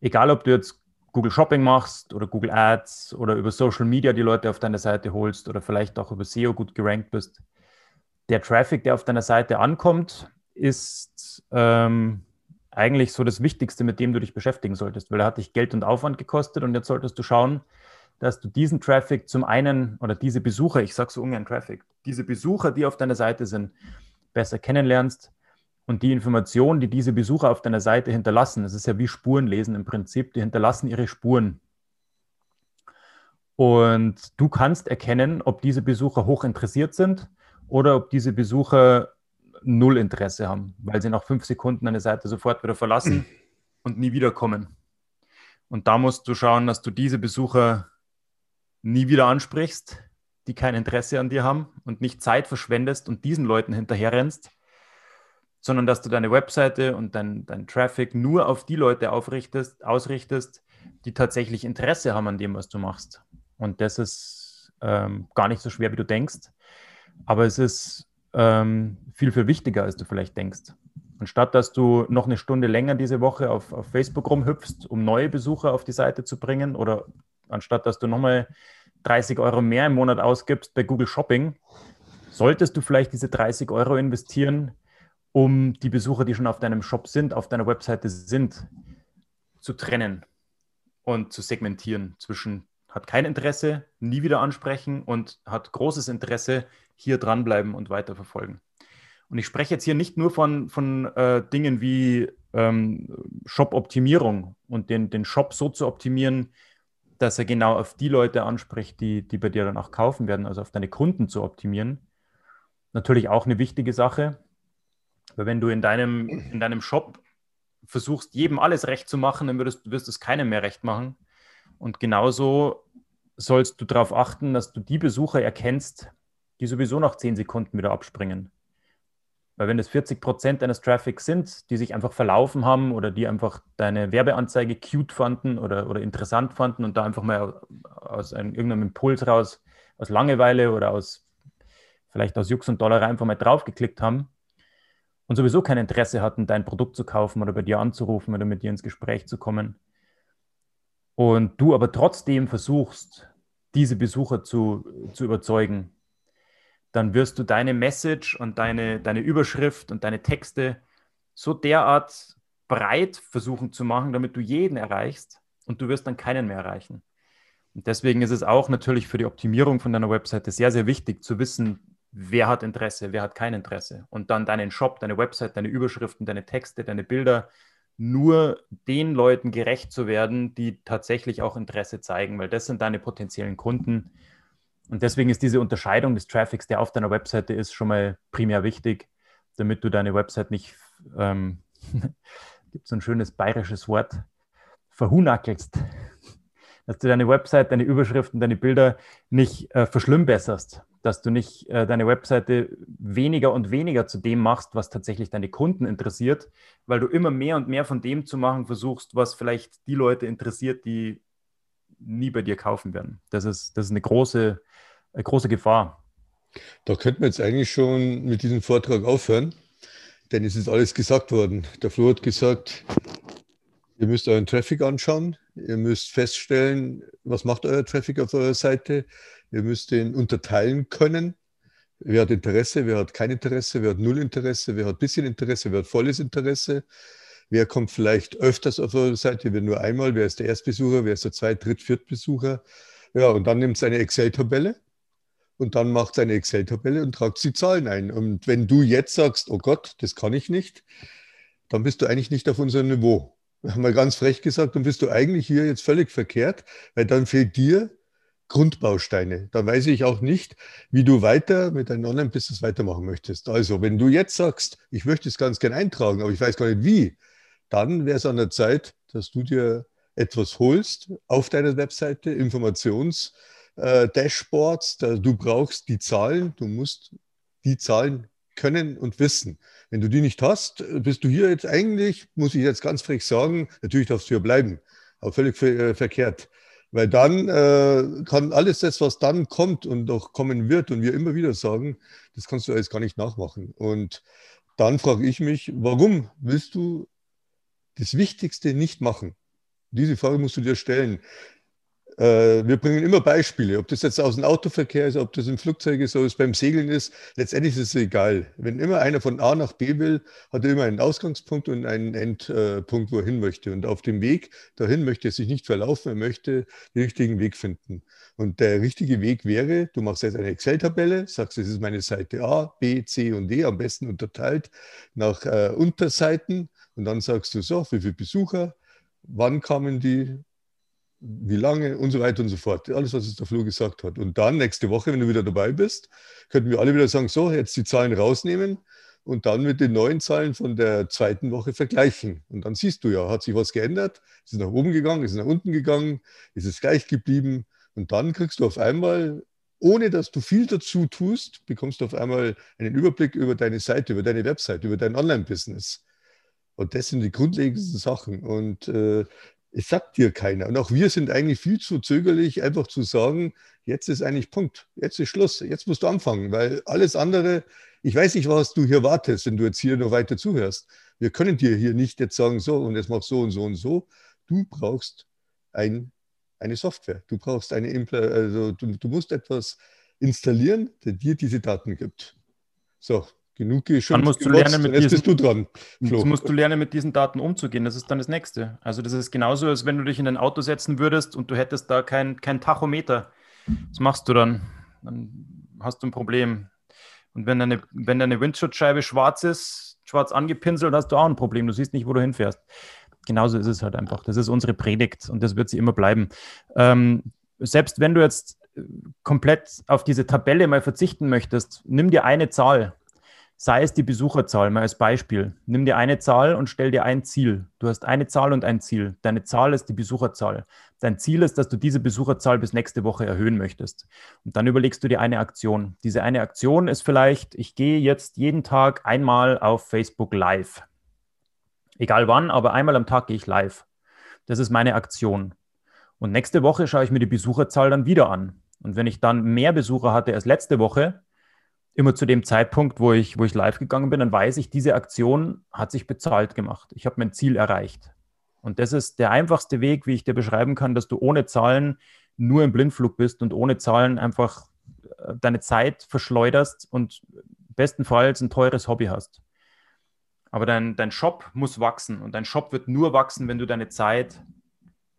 Egal ob du jetzt Google Shopping machst oder Google Ads oder über Social Media die Leute auf deine Seite holst oder vielleicht auch über SEO gut gerankt bist, der Traffic, der auf deiner Seite ankommt, ist ähm, eigentlich so das Wichtigste, mit dem du dich beschäftigen solltest, weil er hat dich Geld und Aufwand gekostet und jetzt solltest du schauen, dass du diesen Traffic zum einen oder diese Besucher, ich sage so ungern Traffic, diese Besucher, die auf deiner Seite sind, besser kennenlernst und die Informationen, die diese Besucher auf deiner Seite hinterlassen, das ist ja wie Spurenlesen im Prinzip, die hinterlassen ihre Spuren. Und du kannst erkennen, ob diese Besucher hoch interessiert sind oder ob diese Besucher null Interesse haben, weil sie nach fünf Sekunden eine Seite sofort wieder verlassen und nie wiederkommen. Und da musst du schauen, dass du diese Besucher nie wieder ansprichst, die kein Interesse an dir haben und nicht Zeit verschwendest und diesen Leuten hinterherrennst, sondern dass du deine Webseite und dein, dein Traffic nur auf die Leute aufrichtest, ausrichtest, die tatsächlich Interesse haben an dem, was du machst. Und das ist ähm, gar nicht so schwer, wie du denkst, aber es ist ähm, viel, viel wichtiger, als du vielleicht denkst. Anstatt dass du noch eine Stunde länger diese Woche auf, auf Facebook rumhüpfst, um neue Besucher auf die Seite zu bringen, oder anstatt dass du nochmal 30 Euro mehr im Monat ausgibst bei Google Shopping, solltest du vielleicht diese 30 Euro investieren um die Besucher, die schon auf deinem Shop sind, auf deiner Webseite sind, zu trennen und zu segmentieren zwischen hat kein Interesse, nie wieder ansprechen und hat großes Interesse, hier dranbleiben und weiterverfolgen. Und ich spreche jetzt hier nicht nur von, von äh, Dingen wie ähm, Shop-Optimierung und den, den Shop so zu optimieren, dass er genau auf die Leute anspricht, die, die bei dir dann auch kaufen werden, also auf deine Kunden zu optimieren. Natürlich auch eine wichtige Sache. Weil wenn du in deinem, in deinem Shop versuchst, jedem alles recht zu machen, dann würdest, wirst du es keinem mehr recht machen. Und genauso sollst du darauf achten, dass du die Besucher erkennst, die sowieso nach 10 Sekunden wieder abspringen. Weil wenn es 40 Prozent deines Traffics sind, die sich einfach verlaufen haben oder die einfach deine Werbeanzeige cute fanden oder, oder interessant fanden und da einfach mal aus einem, irgendeinem Impuls raus, aus Langeweile oder aus vielleicht aus Jux und Dollerei einfach mal draufgeklickt haben, und sowieso kein Interesse hatten, dein Produkt zu kaufen oder bei dir anzurufen oder mit dir ins Gespräch zu kommen. Und du aber trotzdem versuchst, diese Besucher zu, zu überzeugen, dann wirst du deine Message und deine, deine Überschrift und deine Texte so derart breit versuchen zu machen, damit du jeden erreichst und du wirst dann keinen mehr erreichen. Und deswegen ist es auch natürlich für die Optimierung von deiner Webseite sehr, sehr wichtig zu wissen, wer hat Interesse, wer hat kein Interesse. Und dann deinen Shop, deine Website, deine Überschriften, deine Texte, deine Bilder nur den Leuten gerecht zu werden, die tatsächlich auch Interesse zeigen, weil das sind deine potenziellen Kunden. Und deswegen ist diese Unterscheidung des Traffics, der auf deiner Webseite ist, schon mal primär wichtig, damit du deine Website nicht, ähm, gibt so ein schönes bayerisches Wort, verhunackelst. Dass du deine Website, deine Überschriften, deine Bilder nicht äh, verschlimmbesserst, dass du nicht äh, deine Webseite weniger und weniger zu dem machst, was tatsächlich deine Kunden interessiert, weil du immer mehr und mehr von dem zu machen versuchst, was vielleicht die Leute interessiert, die nie bei dir kaufen werden. Das ist, das ist eine, große, eine große Gefahr. Da könnten wir jetzt eigentlich schon mit diesem Vortrag aufhören, denn es ist alles gesagt worden. Der Flo hat gesagt, ihr müsst euren Traffic anschauen, ihr müsst feststellen, was macht euer Traffic auf eurer Seite, Ihr müsst ihn unterteilen können. Wer hat Interesse, wer hat kein Interesse, wer hat null Interesse, wer hat bisschen Interesse, wer hat volles Interesse. Wer kommt vielleicht öfters auf eure Seite, wer nur einmal, wer ist der Erstbesucher, wer ist der Zweit-, Dritt-, Viertbesucher. Ja, und dann nimmt es eine Excel-Tabelle und dann macht es eine Excel-Tabelle und tragt die Zahlen ein. Und wenn du jetzt sagst, oh Gott, das kann ich nicht, dann bist du eigentlich nicht auf unserem Niveau. Mal ganz frech gesagt, dann bist du eigentlich hier jetzt völlig verkehrt, weil dann fehlt dir Grundbausteine. Da weiß ich auch nicht, wie du weiter mit deinem Online-Business weitermachen möchtest. Also, wenn du jetzt sagst, ich möchte es ganz gerne eintragen, aber ich weiß gar nicht wie, dann wäre es an der Zeit, dass du dir etwas holst auf deiner Webseite, Informations-Dashboards. Äh, du brauchst die Zahlen, du musst die Zahlen können und wissen. Wenn du die nicht hast, bist du hier jetzt eigentlich, muss ich jetzt ganz frech sagen, natürlich darfst du hier bleiben, aber völlig äh, verkehrt. Weil dann äh, kann alles das, was dann kommt und auch kommen wird und wir immer wieder sagen, das kannst du alles gar nicht nachmachen. Und dann frage ich mich, warum willst du das Wichtigste nicht machen? Diese Frage musst du dir stellen. Äh, wir bringen immer Beispiele, ob das jetzt aus dem Autoverkehr ist, ob das im Flugzeug ist, ob es beim Segeln ist. Letztendlich ist es egal. Wenn immer einer von A nach B will, hat er immer einen Ausgangspunkt und einen Endpunkt, wo er hin möchte. Und auf dem Weg dahin möchte er sich nicht verlaufen, er möchte den richtigen Weg finden. Und der richtige Weg wäre, du machst jetzt eine Excel-Tabelle, sagst, das ist meine Seite A, B, C und D, am besten unterteilt nach äh, Unterseiten. Und dann sagst du so, wie viele Besucher, wann kamen die, wie lange und so weiter und so fort. Alles, was der Flo gesagt hat. Und dann nächste Woche, wenn du wieder dabei bist, könnten wir alle wieder sagen, so, jetzt die Zahlen rausnehmen und dann mit den neuen Zahlen von der zweiten Woche vergleichen. Und dann siehst du ja, hat sich was geändert? Ist es nach oben gegangen? Ist es nach unten gegangen? Ist es gleich geblieben? Und dann kriegst du auf einmal, ohne dass du viel dazu tust, bekommst du auf einmal einen Überblick über deine Seite, über deine Website, über dein Online-Business. Und das sind die grundlegendsten Sachen. Und äh, es sagt dir keiner. Und auch wir sind eigentlich viel zu zögerlich, einfach zu sagen, jetzt ist eigentlich Punkt, jetzt ist Schluss, jetzt musst du anfangen, weil alles andere, ich weiß nicht, was du hier wartest, wenn du jetzt hier noch weiter zuhörst. Wir können dir hier nicht jetzt sagen, so und jetzt mach so und so und so. Du brauchst ein, eine Software, du brauchst eine, also du, du musst etwas installieren, der dir diese Daten gibt. So, genug geschimpft. Dann musst du lernen, mit diesen, bist du dran. Flo. musst du lernen, mit diesen Daten umzugehen. Das ist dann das Nächste. Also das ist genauso, als wenn du dich in ein Auto setzen würdest und du hättest da kein, kein Tachometer. Was machst du dann? Dann hast du ein Problem. Und wenn deine, wenn deine Windschutzscheibe schwarz ist, schwarz angepinselt, hast du auch ein Problem. Du siehst nicht, wo du hinfährst. Genauso ist es halt einfach. Das ist unsere Predigt und das wird sie immer bleiben. Ähm, selbst wenn du jetzt komplett auf diese Tabelle mal verzichten möchtest, nimm dir eine Zahl sei es die Besucherzahl, mal als Beispiel. Nimm dir eine Zahl und stell dir ein Ziel. Du hast eine Zahl und ein Ziel. Deine Zahl ist die Besucherzahl. Dein Ziel ist, dass du diese Besucherzahl bis nächste Woche erhöhen möchtest. Und dann überlegst du dir eine Aktion. Diese eine Aktion ist vielleicht, ich gehe jetzt jeden Tag einmal auf Facebook live. Egal wann, aber einmal am Tag gehe ich live. Das ist meine Aktion. Und nächste Woche schaue ich mir die Besucherzahl dann wieder an. Und wenn ich dann mehr Besucher hatte als letzte Woche, immer zu dem Zeitpunkt, wo ich, wo ich live gegangen bin, dann weiß ich, diese Aktion hat sich bezahlt gemacht. Ich habe mein Ziel erreicht. Und das ist der einfachste Weg, wie ich dir beschreiben kann, dass du ohne Zahlen nur im Blindflug bist und ohne Zahlen einfach äh, deine Zeit verschleuderst und bestenfalls ein teures Hobby hast. Aber dein, dein Shop muss wachsen und dein Shop wird nur wachsen, wenn du deine Zeit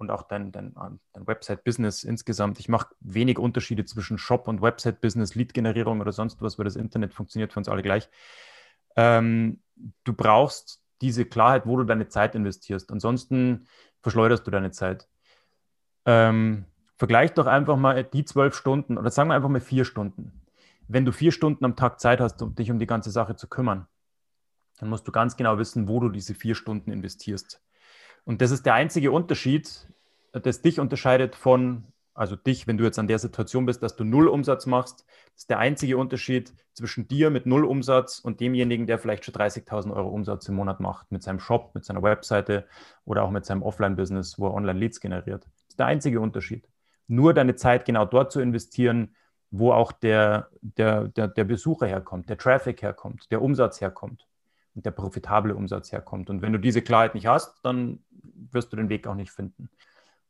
und auch dein, dein, dein Website-Business insgesamt. Ich mache wenig Unterschiede zwischen Shop und Website-Business, Lead-Generierung oder sonst was, weil das Internet funktioniert für uns alle gleich. Ähm, du brauchst diese Klarheit, wo du deine Zeit investierst. Ansonsten verschleuderst du deine Zeit. Ähm, vergleich doch einfach mal die zwölf Stunden oder sagen wir einfach mal vier Stunden. Wenn du vier Stunden am Tag Zeit hast, um dich um die ganze Sache zu kümmern, dann musst du ganz genau wissen, wo du diese vier Stunden investierst. Und das ist der einzige Unterschied, das dich unterscheidet von, also dich, wenn du jetzt an der Situation bist, dass du null Umsatz machst, ist der einzige Unterschied zwischen dir mit null Umsatz und demjenigen, der vielleicht schon 30.000 Euro Umsatz im Monat macht mit seinem Shop, mit seiner Webseite oder auch mit seinem Offline-Business, wo er Online-Leads generiert. Das ist der einzige Unterschied. Nur deine Zeit genau dort zu investieren, wo auch der, der, der, der Besucher herkommt, der Traffic herkommt, der Umsatz herkommt und der profitable Umsatz herkommt. Und wenn du diese Klarheit nicht hast, dann wirst du den Weg auch nicht finden.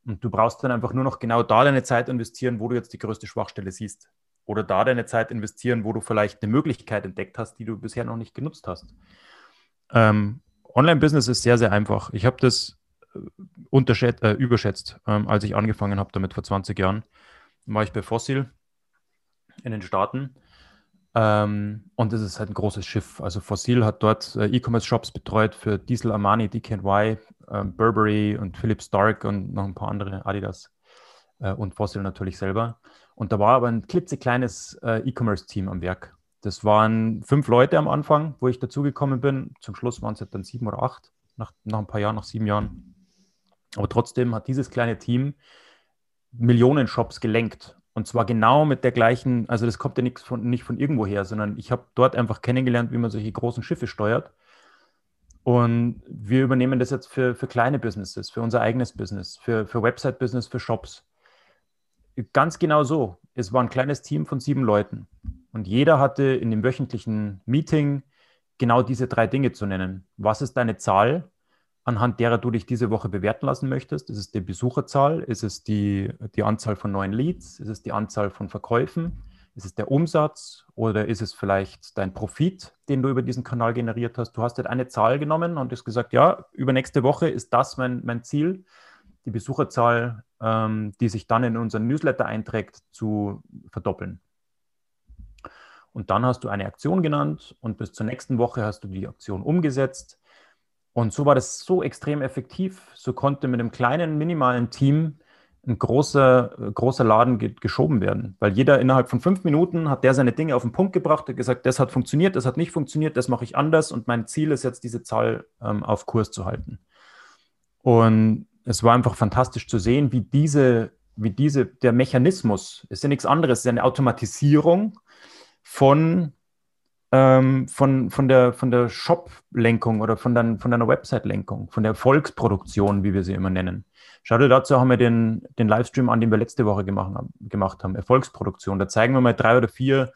Und du brauchst dann einfach nur noch genau da deine Zeit investieren, wo du jetzt die größte Schwachstelle siehst. Oder da deine Zeit investieren, wo du vielleicht eine Möglichkeit entdeckt hast, die du bisher noch nicht genutzt hast. Ähm, Online-Business ist sehr, sehr einfach. Ich habe das äh, äh, überschätzt, ähm, als ich angefangen habe damit vor 20 Jahren. War ich bei Fossil in den Staaten ähm, und es ist halt ein großes Schiff. Also Fossil hat dort äh, E-Commerce-Shops betreut für Diesel, Armani, DKNY, äh, Burberry und Philip Stark und noch ein paar andere Adidas. äh, und Fossil natürlich selber. Und da war aber ein klitzekleines äh, E-Commerce-Team am Werk. Das waren fünf Leute am Anfang, wo ich dazugekommen bin. Zum Schluss waren es dann sieben oder acht, nach, nach ein paar Jahren, nach sieben Jahren. Aber trotzdem hat dieses kleine Team Millionen Shops gelenkt. Und zwar genau mit der gleichen, also das kommt ja nicht von, nicht von irgendwoher, sondern ich habe dort einfach kennengelernt, wie man solche großen Schiffe steuert. Und wir übernehmen das jetzt für, für kleine Businesses, für unser eigenes Business, für, für Website-Business, für Shops. Ganz genau so. Es war ein kleines Team von sieben Leuten. Und jeder hatte in dem wöchentlichen Meeting genau diese drei Dinge zu nennen. Was ist deine Zahl, anhand derer du dich diese Woche bewerten lassen möchtest? Ist es die Besucherzahl? Ist es die, die Anzahl von neuen Leads? Ist es die Anzahl von Verkäufen? Ist es der Umsatz oder ist es vielleicht dein Profit, den du über diesen Kanal generiert hast? Du hast halt eine Zahl genommen und hast gesagt, ja, über nächste Woche ist das mein, mein Ziel, die Besucherzahl, ähm, die sich dann in unseren Newsletter einträgt, zu verdoppeln. Und dann hast du eine Aktion genannt und bis zur nächsten Woche hast du die Aktion umgesetzt. Und so war das so extrem effektiv. So konnte mit einem kleinen, minimalen Team ein großer, großer Laden ge geschoben werden. Weil jeder innerhalb von fünf Minuten hat der seine Dinge auf den Punkt gebracht, hat gesagt, das hat funktioniert, das hat nicht funktioniert, das mache ich anders und mein Ziel ist jetzt, diese Zahl ähm, auf Kurs zu halten. Und es war einfach fantastisch zu sehen, wie diese, wie diese, der Mechanismus, ist ja nichts anderes, es ist eine Automatisierung von ähm, von, von der, von der Shop-Lenkung oder von, dein, von deiner Website-Lenkung, von der Volksproduktion, wie wir sie immer nennen. Schau dir dazu haben wir den, den Livestream an, den wir letzte Woche gemacht haben, gemacht haben, Erfolgsproduktion. Da zeigen wir mal drei oder vier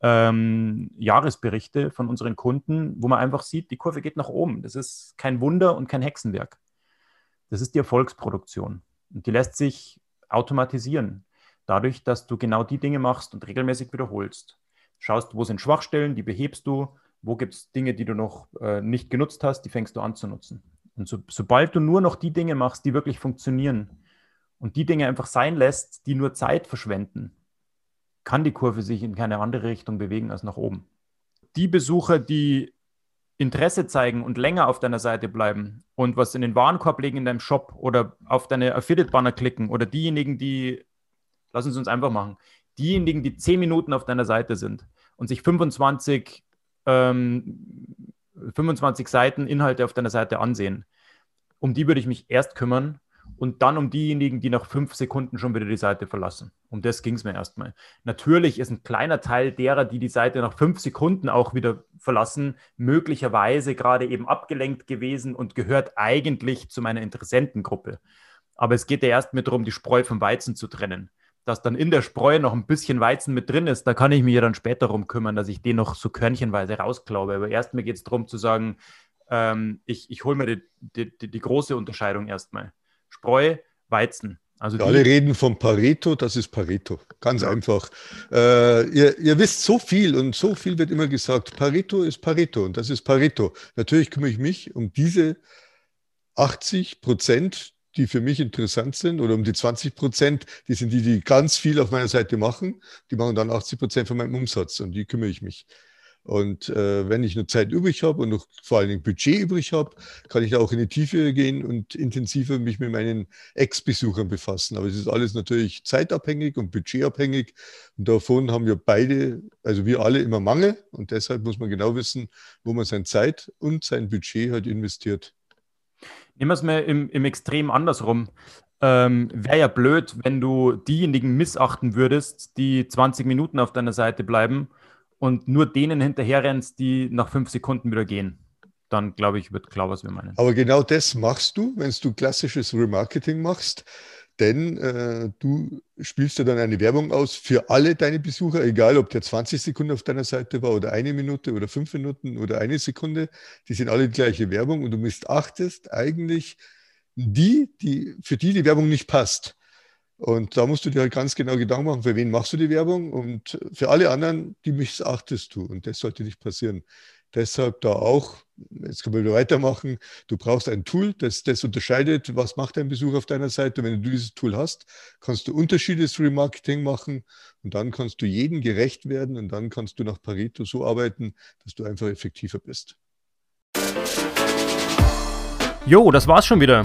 ähm, Jahresberichte von unseren Kunden, wo man einfach sieht, die Kurve geht nach oben. Das ist kein Wunder und kein Hexenwerk. Das ist die Erfolgsproduktion. Und die lässt sich automatisieren, dadurch, dass du genau die Dinge machst und regelmäßig wiederholst schaust, wo sind Schwachstellen, die behebst du, wo gibt es Dinge, die du noch äh, nicht genutzt hast, die fängst du an zu nutzen. Und so, sobald du nur noch die Dinge machst, die wirklich funktionieren und die Dinge einfach sein lässt, die nur Zeit verschwenden, kann die Kurve sich in keine andere Richtung bewegen als nach oben. Die Besucher, die Interesse zeigen und länger auf deiner Seite bleiben und was in den Warenkorb legen in deinem Shop oder auf deine Affiliate-Banner klicken oder diejenigen, die, lass uns uns einfach machen, diejenigen, die zehn Minuten auf deiner Seite sind und sich 25, ähm, 25 Seiten Inhalte auf deiner Seite ansehen, um die würde ich mich erst kümmern und dann um diejenigen, die nach fünf Sekunden schon wieder die Seite verlassen. Um das ging es mir erstmal. Natürlich ist ein kleiner Teil derer, die die Seite nach fünf Sekunden auch wieder verlassen, möglicherweise gerade eben abgelenkt gewesen und gehört eigentlich zu meiner Interessentengruppe. Aber es geht ja erst mehr darum, die Spreu vom Weizen zu trennen dass dann in der Spreu noch ein bisschen Weizen mit drin ist, da kann ich mich ja dann später darum kümmern, dass ich den noch so körnchenweise rausklaube. Aber erstmal geht es darum zu sagen, ähm, ich, ich hole mir die, die, die, die, große Unterscheidung erstmal. Spreu, Weizen. Also ja, alle reden von Pareto, das ist Pareto. Ganz ja. einfach. Äh, ihr, ihr, wisst so viel und so viel wird immer gesagt. Pareto ist Pareto und das ist Pareto. Natürlich kümmere ich mich um diese 80 Prozent die für mich interessant sind oder um die 20 Prozent, die sind die, die ganz viel auf meiner Seite machen. Die machen dann 80 Prozent von meinem Umsatz und die kümmere ich mich. Und äh, wenn ich nur Zeit übrig habe und noch vor allen Dingen Budget übrig habe, kann ich auch in die Tiefe gehen und intensiver mich mit meinen Ex-Besuchern befassen. Aber es ist alles natürlich zeitabhängig und budgetabhängig. Und davon haben wir beide, also wir alle immer Mangel. Und deshalb muss man genau wissen, wo man seine Zeit und sein Budget halt investiert. Nehmen wir es mal im, im Extrem andersrum. Ähm, Wäre ja blöd, wenn du diejenigen missachten würdest, die 20 Minuten auf deiner Seite bleiben und nur denen hinterherrennst, die nach fünf Sekunden wieder gehen. Dann glaube ich, wird klar, was wir meinen. Aber genau das machst du, wenn du klassisches Remarketing machst denn äh, du spielst ja dann eine Werbung aus für alle deine Besucher, egal ob der 20 Sekunden auf deiner Seite war oder eine Minute oder fünf Minuten oder eine Sekunde, die sind alle die gleiche Werbung und du missachtest eigentlich die, die, für die die Werbung nicht passt. Und da musst du dir halt ganz genau Gedanken machen, für wen machst du die Werbung und für alle anderen, die missachtest du und das sollte nicht passieren. Deshalb da auch, jetzt können wir wieder weitermachen, du brauchst ein Tool, das das unterscheidet, was macht ein Besuch auf deiner Seite. Wenn du dieses Tool hast, kannst du unterschiedliches Remarketing machen und dann kannst du jedem gerecht werden und dann kannst du nach Pareto so arbeiten, dass du einfach effektiver bist. Jo, das war's schon wieder.